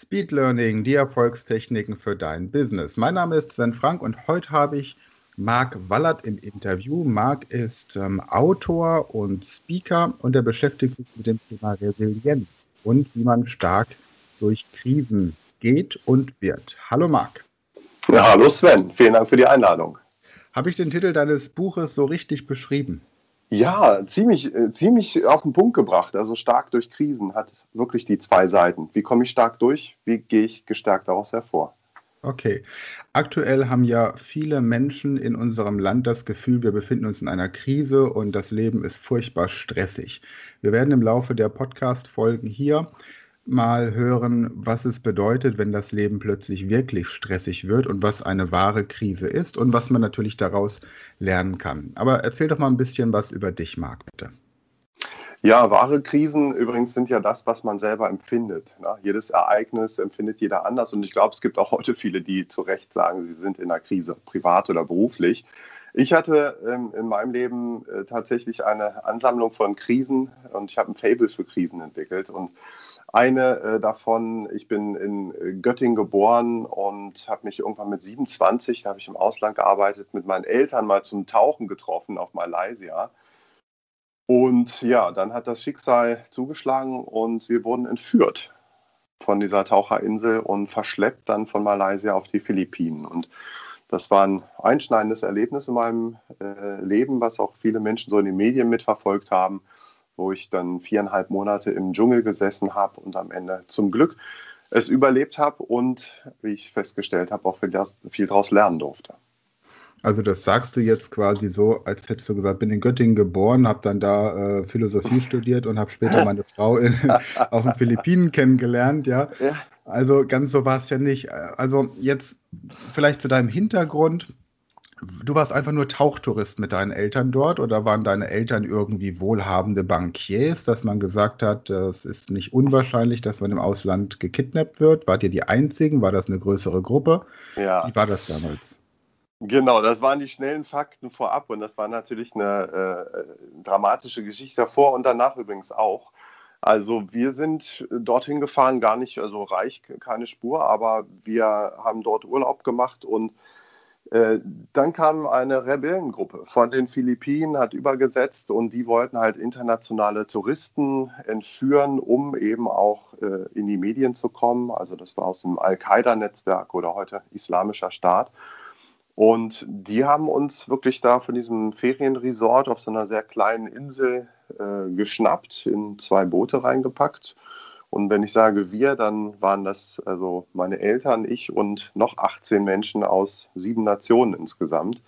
Speed Learning, die Erfolgstechniken für dein Business. Mein Name ist Sven Frank und heute habe ich Marc Wallert im Interview. Marc ist ähm, Autor und Speaker und er beschäftigt sich mit dem Thema Resilienz und wie man stark durch Krisen geht und wird. Hallo Marc. Ja, hallo Sven, vielen Dank für die Einladung. Habe ich den Titel deines Buches so richtig beschrieben? Ja, ziemlich, äh, ziemlich auf den Punkt gebracht. Also stark durch Krisen hat wirklich die zwei Seiten. Wie komme ich stark durch? Wie gehe ich gestärkt daraus hervor? Okay. Aktuell haben ja viele Menschen in unserem Land das Gefühl, wir befinden uns in einer Krise und das Leben ist furchtbar stressig. Wir werden im Laufe der Podcast-Folgen hier mal hören, was es bedeutet, wenn das Leben plötzlich wirklich stressig wird und was eine wahre Krise ist und was man natürlich daraus lernen kann. Aber erzähl doch mal ein bisschen was über dich, Marc, bitte. Ja, wahre Krisen übrigens sind ja das, was man selber empfindet. Ne? Jedes Ereignis empfindet jeder anders und ich glaube, es gibt auch heute viele, die zu Recht sagen, sie sind in einer Krise, privat oder beruflich. Ich hatte ähm, in meinem Leben äh, tatsächlich eine Ansammlung von Krisen und ich habe ein Fable für Krisen entwickelt. Und eine äh, davon, ich bin in äh, Göttingen geboren und habe mich irgendwann mit 27, da habe ich im Ausland gearbeitet, mit meinen Eltern mal zum Tauchen getroffen auf Malaysia. Und ja, dann hat das Schicksal zugeschlagen und wir wurden entführt von dieser Taucherinsel und verschleppt dann von Malaysia auf die Philippinen. Und das war ein einschneidendes Erlebnis in meinem äh, Leben, was auch viele Menschen so in den Medien mitverfolgt haben, wo ich dann viereinhalb Monate im Dschungel gesessen habe und am Ende zum Glück es überlebt habe und, wie ich festgestellt habe, auch viel, viel daraus lernen durfte. Also das sagst du jetzt quasi so, als hättest du gesagt, bin in Göttingen geboren, habe dann da äh, Philosophie studiert und habe später meine Frau in, auf den Philippinen kennengelernt, ja. ja. Also ganz so war es ja nicht. Also jetzt vielleicht zu deinem Hintergrund. Du warst einfach nur Tauchtourist mit deinen Eltern dort oder waren deine Eltern irgendwie wohlhabende Bankiers, dass man gesagt hat, es ist nicht unwahrscheinlich, dass man im Ausland gekidnappt wird? Wart ihr die Einzigen? War das eine größere Gruppe? Ja. Wie war das damals? Genau, das waren die schnellen Fakten vorab und das war natürlich eine äh, dramatische Geschichte davor und danach übrigens auch. Also wir sind dorthin gefahren, gar nicht, also reich, keine Spur, aber wir haben dort Urlaub gemacht und äh, dann kam eine Rebellengruppe von den Philippinen, hat übergesetzt und die wollten halt internationale Touristen entführen, um eben auch äh, in die Medien zu kommen. Also das war aus dem Al-Qaida-Netzwerk oder heute Islamischer Staat. Und die haben uns wirklich da von diesem Ferienresort auf so einer sehr kleinen Insel äh, geschnappt, in zwei Boote reingepackt. Und wenn ich sage wir, dann waren das also meine Eltern, ich und noch 18 Menschen aus sieben Nationen insgesamt.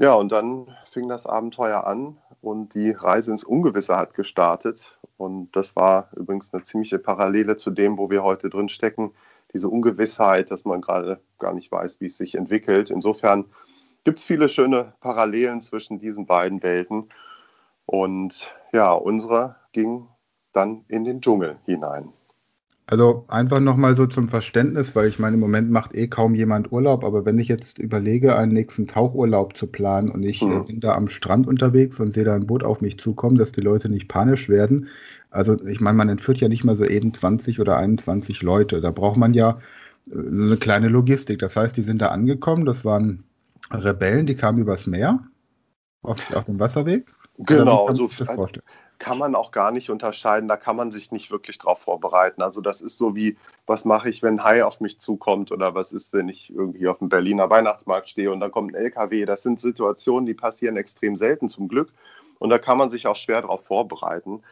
Ja, und dann fing das Abenteuer an und die Reise ins Ungewisse hat gestartet. Und das war übrigens eine ziemliche Parallele zu dem, wo wir heute drin stecken diese Ungewissheit, dass man gerade gar nicht weiß, wie es sich entwickelt. Insofern gibt es viele schöne Parallelen zwischen diesen beiden Welten. Und ja, unsere ging dann in den Dschungel hinein. Also einfach nochmal so zum Verständnis, weil ich meine, im Moment macht eh kaum jemand Urlaub, aber wenn ich jetzt überlege, einen nächsten Tauchurlaub zu planen und ich mhm. bin da am Strand unterwegs und sehe da ein Boot auf mich zukommen, dass die Leute nicht panisch werden. Also ich meine, man entführt ja nicht mal so eben 20 oder 21 Leute. Da braucht man ja äh, so eine kleine Logistik. Das heißt, die sind da angekommen, das waren Rebellen, die kamen übers Meer auf, auf dem Wasserweg. Genau, so kann man auch gar nicht unterscheiden. Da kann man sich nicht wirklich drauf vorbereiten. Also das ist so wie, was mache ich, wenn ein Hai auf mich zukommt oder was ist, wenn ich irgendwie auf dem Berliner Weihnachtsmarkt stehe und dann kommt ein LKW. Das sind Situationen, die passieren extrem selten zum Glück und da kann man sich auch schwer darauf vorbereiten.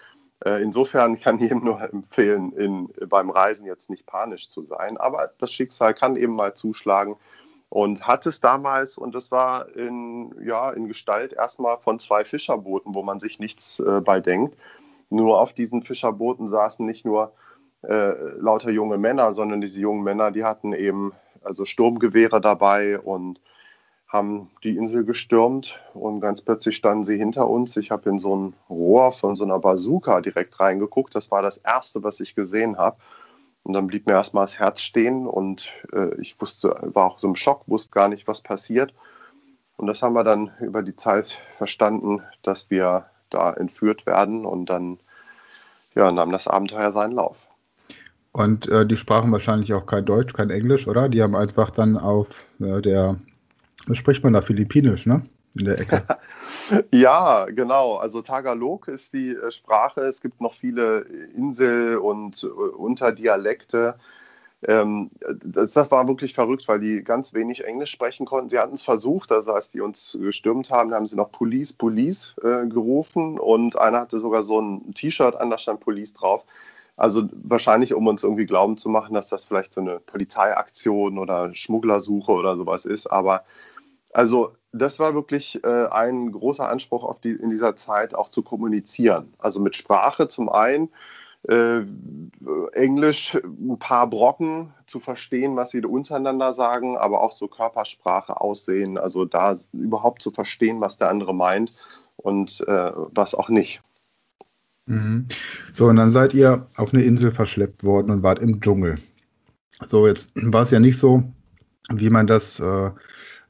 Äh, insofern kann ich jedem nur empfehlen, in, beim Reisen jetzt nicht panisch zu sein. Aber das Schicksal kann eben mal zuschlagen und hat es damals, und das war in, ja, in Gestalt erstmal von zwei Fischerbooten, wo man sich nichts äh, bei denkt. Nur auf diesen Fischerbooten saßen nicht nur äh, lauter junge Männer, sondern diese jungen Männer, die hatten eben also Sturmgewehre dabei und haben die Insel gestürmt und ganz plötzlich standen sie hinter uns. Ich habe in so ein Rohr von so einer Bazooka direkt reingeguckt. Das war das Erste, was ich gesehen habe. Und dann blieb mir erstmal das Herz stehen und äh, ich wusste, war auch so im Schock, wusste gar nicht, was passiert. Und das haben wir dann über die Zeit verstanden, dass wir da entführt werden und dann ja, nahm das Abenteuer seinen Lauf. Und äh, die sprachen wahrscheinlich auch kein Deutsch, kein Englisch, oder? Die haben einfach dann auf äh, der, spricht man da, Philippinisch, ne? In der Ecke. ja, genau. Also Tagalog ist die äh, Sprache. Es gibt noch viele Insel- und äh, Unterdialekte. Ähm, das, das, war wirklich verrückt, weil die ganz wenig Englisch sprechen konnten. Sie hatten es versucht, also als die uns gestürmt haben, haben sie noch Police, Police äh, gerufen und einer hatte sogar so ein T-Shirt an, da stand Police drauf. Also wahrscheinlich, um uns irgendwie glauben zu machen, dass das vielleicht so eine Polizeiaktion oder Schmugglersuche oder sowas ist. Aber also das war wirklich äh, ein großer Anspruch auf die, in dieser Zeit auch zu kommunizieren. Also mit Sprache zum einen, äh, Englisch ein paar Brocken zu verstehen, was sie untereinander sagen, aber auch so Körpersprache, Aussehen, also da überhaupt zu verstehen, was der andere meint und äh, was auch nicht. Mhm. So, und dann seid ihr auf eine Insel verschleppt worden und wart im Dschungel. So, jetzt war es ja nicht so, wie man das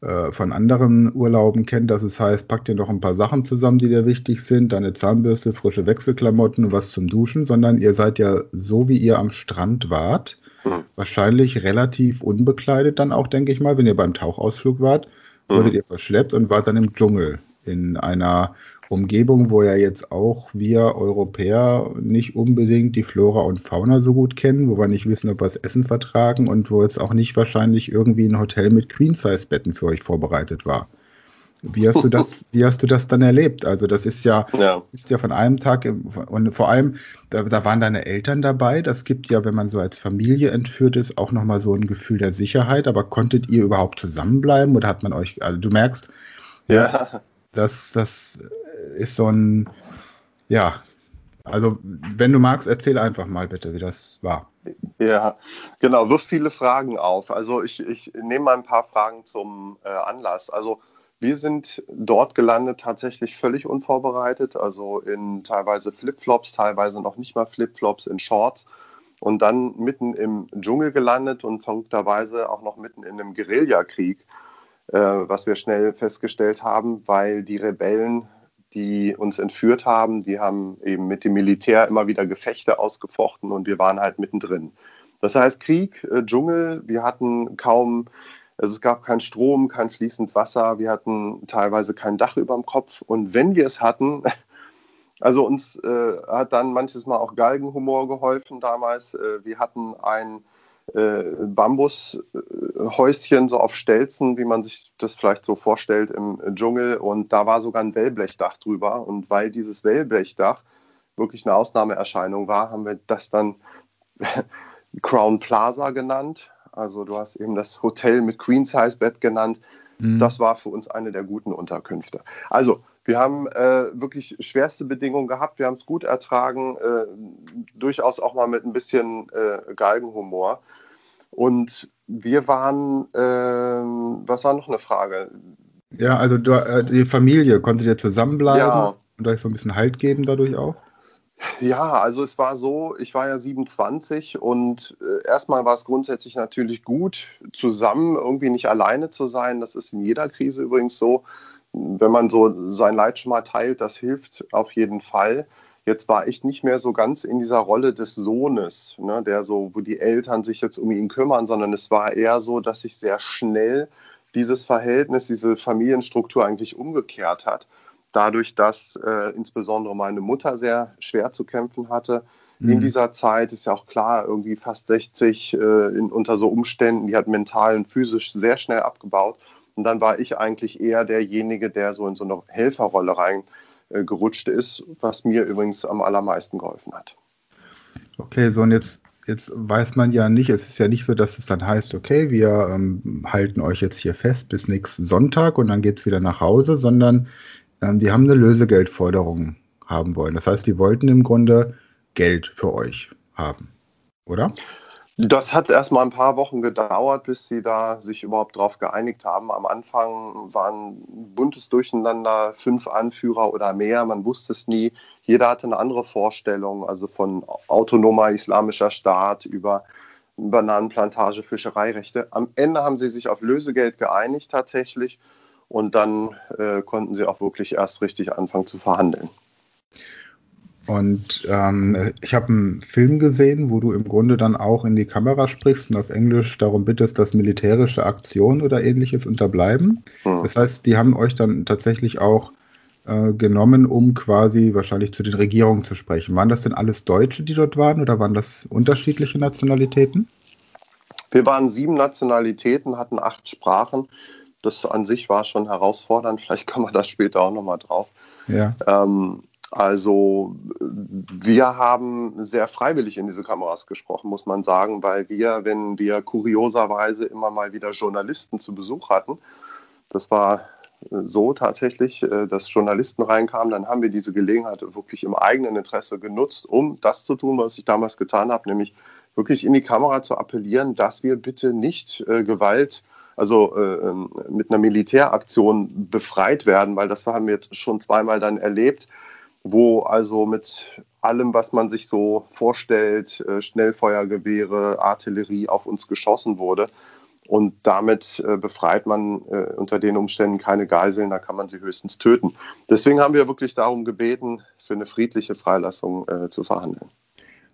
äh, von anderen Urlauben kennt, dass es heißt, packt dir noch ein paar Sachen zusammen, die dir wichtig sind, deine Zahnbürste, frische Wechselklamotten und was zum Duschen, sondern ihr seid ja so, wie ihr am Strand wart, mhm. wahrscheinlich relativ unbekleidet dann auch, denke ich mal, wenn ihr beim Tauchausflug wart, wurdet mhm. ihr verschleppt und wart dann im Dschungel in einer Umgebung, wo ja jetzt auch wir Europäer nicht unbedingt die Flora und Fauna so gut kennen, wo wir nicht wissen, ob wir das Essen vertragen und wo jetzt auch nicht wahrscheinlich irgendwie ein Hotel mit Queen-Size-Betten für euch vorbereitet war. Wie hast du das, wie hast du das dann erlebt? Also das ist ja, ja. ist ja von einem Tag und vor allem, da, da, waren deine Eltern dabei. Das gibt ja, wenn man so als Familie entführt ist, auch nochmal so ein Gefühl der Sicherheit. Aber konntet ihr überhaupt zusammenbleiben oder hat man euch, also du merkst, ja, das, das ist so ein, ja, also wenn du magst, erzähl einfach mal bitte, wie das war. Ja, genau, wirft viele Fragen auf. Also ich, ich nehme mal ein paar Fragen zum äh, Anlass. Also wir sind dort gelandet tatsächlich völlig unvorbereitet, also in teilweise Flipflops, teilweise noch nicht mal Flipflops, in Shorts und dann mitten im Dschungel gelandet und verrückterweise auch noch mitten in einem Guerillakrieg, was wir schnell festgestellt haben, weil die Rebellen die uns entführt haben, die haben eben mit dem Militär immer wieder Gefechte ausgefochten und wir waren halt mittendrin. Das heißt Krieg, äh, Dschungel, wir hatten kaum, also es gab keinen Strom, kein fließend Wasser, wir hatten teilweise kein Dach über dem Kopf und wenn wir es hatten, also uns äh, hat dann manches Mal auch Galgenhumor geholfen damals. Äh, wir hatten ein äh, Bambushäuschen so auf Stelzen, wie man sich das vielleicht so vorstellt im Dschungel. Und da war sogar ein Wellblechdach drüber. Und weil dieses Wellblechdach wirklich eine Ausnahmeerscheinung war, haben wir das dann Crown Plaza genannt. Also du hast eben das Hotel mit Queen-Size-Bett genannt. Mhm. Das war für uns eine der guten Unterkünfte. Also wir haben äh, wirklich schwerste Bedingungen gehabt. Wir haben es gut ertragen, äh, durchaus auch mal mit ein bisschen äh, Galgenhumor. Und wir waren, ähm, was war noch eine Frage? Ja, also du, äh, die Familie, konntet ihr zusammenbleiben ja. und euch so ein bisschen Halt geben dadurch auch? Ja, also es war so, ich war ja 27 und äh, erstmal war es grundsätzlich natürlich gut, zusammen irgendwie nicht alleine zu sein. Das ist in jeder Krise übrigens so wenn man so sein Leid schon mal teilt, das hilft auf jeden Fall. Jetzt war ich nicht mehr so ganz in dieser Rolle des Sohnes, ne, der so, wo die Eltern sich jetzt um ihn kümmern, sondern es war eher so, dass sich sehr schnell dieses Verhältnis, diese Familienstruktur eigentlich umgekehrt hat. Dadurch, dass äh, insbesondere meine Mutter sehr schwer zu kämpfen hatte. Mhm. In dieser Zeit ist ja auch klar, irgendwie fast 60 äh, in, unter so Umständen, die hat mental und physisch sehr schnell abgebaut. Und dann war ich eigentlich eher derjenige, der so in so eine Helferrolle reingerutscht äh, ist, was mir übrigens am allermeisten geholfen hat. Okay, so und jetzt, jetzt weiß man ja nicht, es ist ja nicht so, dass es dann heißt, okay, wir ähm, halten euch jetzt hier fest bis nächsten Sonntag und dann geht es wieder nach Hause, sondern ähm, die haben eine Lösegeldforderung haben wollen. Das heißt, die wollten im Grunde Geld für euch haben. oder? Das hat erstmal ein paar Wochen gedauert, bis sie da sich überhaupt darauf geeinigt haben. Am Anfang waren buntes Durcheinander, fünf Anführer oder mehr, man wusste es nie. Jeder hatte eine andere Vorstellung, also von autonomer islamischer Staat über Bananenplantage, Fischereirechte. Am Ende haben sie sich auf Lösegeld geeinigt tatsächlich und dann äh, konnten sie auch wirklich erst richtig anfangen zu verhandeln. Und ähm, ich habe einen Film gesehen, wo du im Grunde dann auch in die Kamera sprichst und auf Englisch darum bittest, dass militärische Aktionen oder ähnliches unterbleiben. Hm. Das heißt, die haben euch dann tatsächlich auch äh, genommen, um quasi wahrscheinlich zu den Regierungen zu sprechen. Waren das denn alles Deutsche, die dort waren oder waren das unterschiedliche Nationalitäten? Wir waren sieben Nationalitäten, hatten acht Sprachen. Das an sich war schon herausfordernd. Vielleicht kommen wir da später auch nochmal drauf. Ja. Ähm, also wir haben sehr freiwillig in diese Kameras gesprochen, muss man sagen, weil wir, wenn wir kurioserweise immer mal wieder Journalisten zu Besuch hatten, das war äh, so tatsächlich, äh, dass Journalisten reinkamen, dann haben wir diese Gelegenheit wirklich im eigenen Interesse genutzt, um das zu tun, was ich damals getan habe, nämlich wirklich in die Kamera zu appellieren, dass wir bitte nicht äh, Gewalt also äh, ähm, mit einer Militäraktion befreit werden, weil das haben wir jetzt schon zweimal dann erlebt, wo also mit allem, was man sich so vorstellt, äh, Schnellfeuergewehre, Artillerie auf uns geschossen wurde. Und damit äh, befreit man äh, unter den Umständen keine Geiseln, da kann man sie höchstens töten. Deswegen haben wir wirklich darum gebeten, für eine friedliche Freilassung zu verhandeln.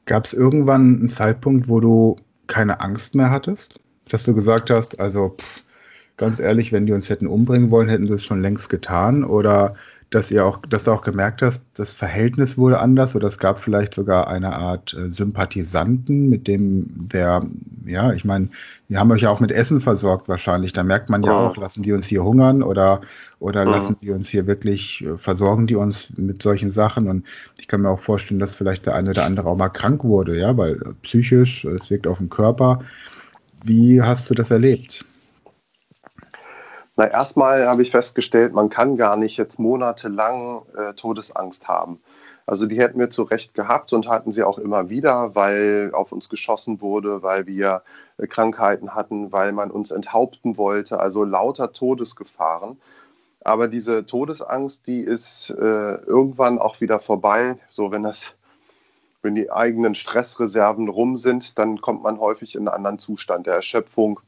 Gab es irgendwann einen Zeitpunkt, wo du keine Angst mehr hattest? Dass du gesagt hast, also pff, ganz ehrlich, wenn die uns hätten umbringen wollen, hätten sie es schon längst getan? Oder dass ihr auch, dass du auch gemerkt hast, das Verhältnis wurde anders oder es gab vielleicht sogar eine Art äh, Sympathisanten, mit dem der, ja, ich meine, wir haben euch ja auch mit Essen versorgt wahrscheinlich. Da merkt man ja oh. auch, lassen die uns hier hungern oder, oder oh. lassen die uns hier wirklich, äh, versorgen die uns mit solchen Sachen. Und ich kann mir auch vorstellen, dass vielleicht der eine oder andere auch mal krank wurde, ja, weil äh, psychisch, es wirkt auf den Körper. Wie hast du das erlebt? Na, erstmal habe ich festgestellt, man kann gar nicht jetzt monatelang äh, Todesangst haben. Also die hätten wir zu Recht gehabt und hatten sie auch immer wieder, weil auf uns geschossen wurde, weil wir äh, Krankheiten hatten, weil man uns enthaupten wollte, also lauter Todesgefahren. Aber diese Todesangst, die ist äh, irgendwann auch wieder vorbei. So, wenn das, wenn die eigenen Stressreserven rum sind, dann kommt man häufig in einen anderen Zustand der Erschöpfung.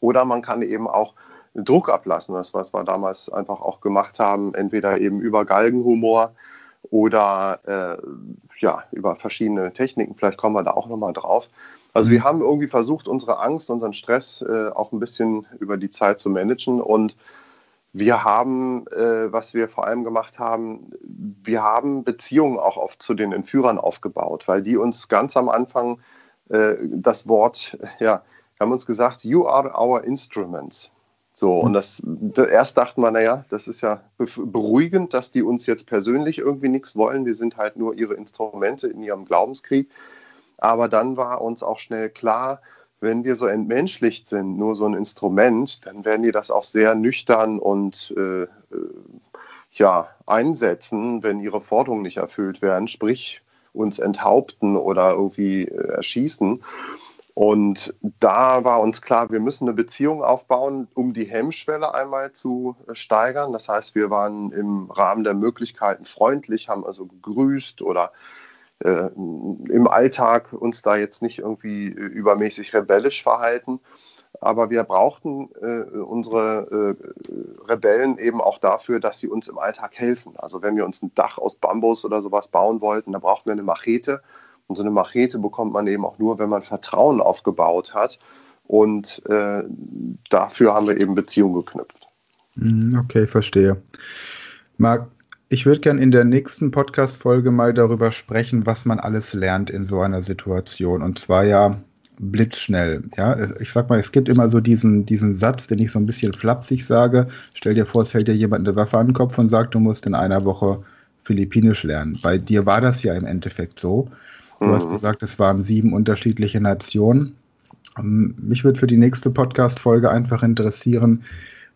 Oder man kann eben auch Druck ablassen. Das, was wir damals einfach auch gemacht haben, entweder eben über Galgenhumor oder äh, ja, über verschiedene Techniken. Vielleicht kommen wir da auch nochmal drauf. Also wir mhm. haben irgendwie versucht, unsere Angst, unseren Stress äh, auch ein bisschen über die Zeit zu managen. Und wir haben, äh, was wir vor allem gemacht haben, wir haben Beziehungen auch auf, zu den Entführern aufgebaut, weil die uns ganz am Anfang äh, das Wort, ja, haben uns gesagt, you are our instruments. So, und das, erst dachten wir, naja, das ist ja beruhigend, dass die uns jetzt persönlich irgendwie nichts wollen. Wir sind halt nur ihre Instrumente in ihrem Glaubenskrieg. Aber dann war uns auch schnell klar, wenn wir so entmenschlicht sind, nur so ein Instrument, dann werden die das auch sehr nüchtern und äh, äh ja, einsetzen, wenn ihre Forderungen nicht erfüllt werden, sprich uns enthaupten oder irgendwie äh, erschießen. Und da war uns klar, wir müssen eine Beziehung aufbauen, um die Hemmschwelle einmal zu äh, steigern. Das heißt, wir waren im Rahmen der Möglichkeiten freundlich, haben also gegrüßt oder äh, im Alltag uns da jetzt nicht irgendwie äh, übermäßig rebellisch verhalten. Aber wir brauchten äh, unsere äh, Rebellen eben auch dafür, dass sie uns im Alltag helfen. Also wenn wir uns ein Dach aus Bambus oder sowas bauen wollten, da brauchten wir eine Machete und so eine Machete bekommt man eben auch nur, wenn man Vertrauen aufgebaut hat. Und äh, dafür haben wir eben Beziehungen geknüpft. Hm, okay, verstehe. Marc, ich würde gerne in der nächsten Podcast-Folge mal darüber sprechen, was man alles lernt in so einer Situation. Und zwar ja blitzschnell. Ja, ich sag mal, es gibt immer so diesen, diesen Satz, den ich so ein bisschen flapsig sage. Stell dir vor, es fällt dir jemand eine Waffe an den Kopf und sagt, du musst in einer Woche Philippinisch lernen. Bei dir war das ja im Endeffekt so. Du mhm. hast gesagt, es waren sieben unterschiedliche Nationen. Ähm, mich würde für die nächste Podcast-Folge einfach interessieren,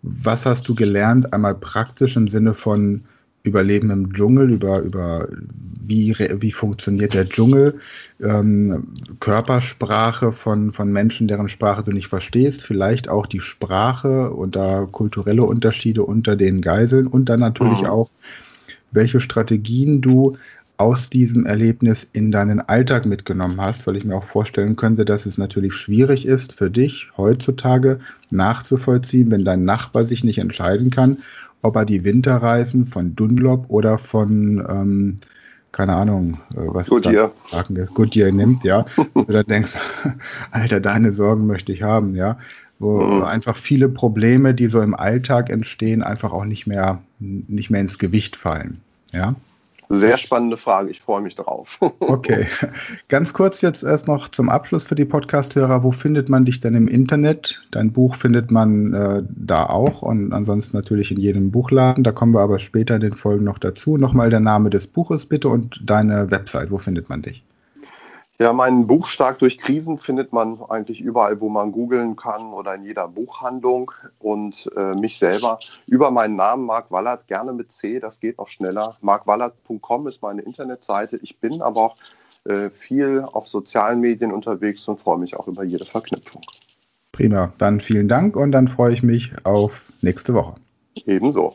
was hast du gelernt, einmal praktisch im Sinne von Überleben im Dschungel, über, über wie, wie funktioniert der Dschungel, ähm, Körpersprache von, von Menschen, deren Sprache du nicht verstehst, vielleicht auch die Sprache und da kulturelle Unterschiede unter den Geiseln und dann natürlich mhm. auch, welche Strategien du aus diesem Erlebnis in deinen Alltag mitgenommen hast, weil ich mir auch vorstellen könnte, dass es natürlich schwierig ist für dich heutzutage nachzuvollziehen, wenn dein Nachbar sich nicht entscheiden kann, ob er die Winterreifen von Dunlop oder von, ähm, keine Ahnung, äh, was Goodyear. Goodyear nimmt, ja. Du denkst, Alter, deine Sorgen möchte ich haben, ja. Wo mhm. einfach viele Probleme, die so im Alltag entstehen, einfach auch nicht mehr, nicht mehr ins Gewicht fallen, ja. Sehr spannende Frage, ich freue mich drauf. okay, ganz kurz jetzt erst noch zum Abschluss für die Podcast-Hörer. Wo findet man dich denn im Internet? Dein Buch findet man äh, da auch und ansonsten natürlich in jedem Buchladen. Da kommen wir aber später in den Folgen noch dazu. Nochmal der Name des Buches bitte und deine Website. Wo findet man dich? Ja, mein Buch Stark durch Krisen findet man eigentlich überall, wo man googeln kann oder in jeder Buchhandlung. Und äh, mich selber über meinen Namen Marc Wallert, gerne mit C, das geht auch schneller. markwallert.com ist meine Internetseite. Ich bin aber auch äh, viel auf sozialen Medien unterwegs und freue mich auch über jede Verknüpfung. Prima, dann vielen Dank und dann freue ich mich auf nächste Woche. Ebenso.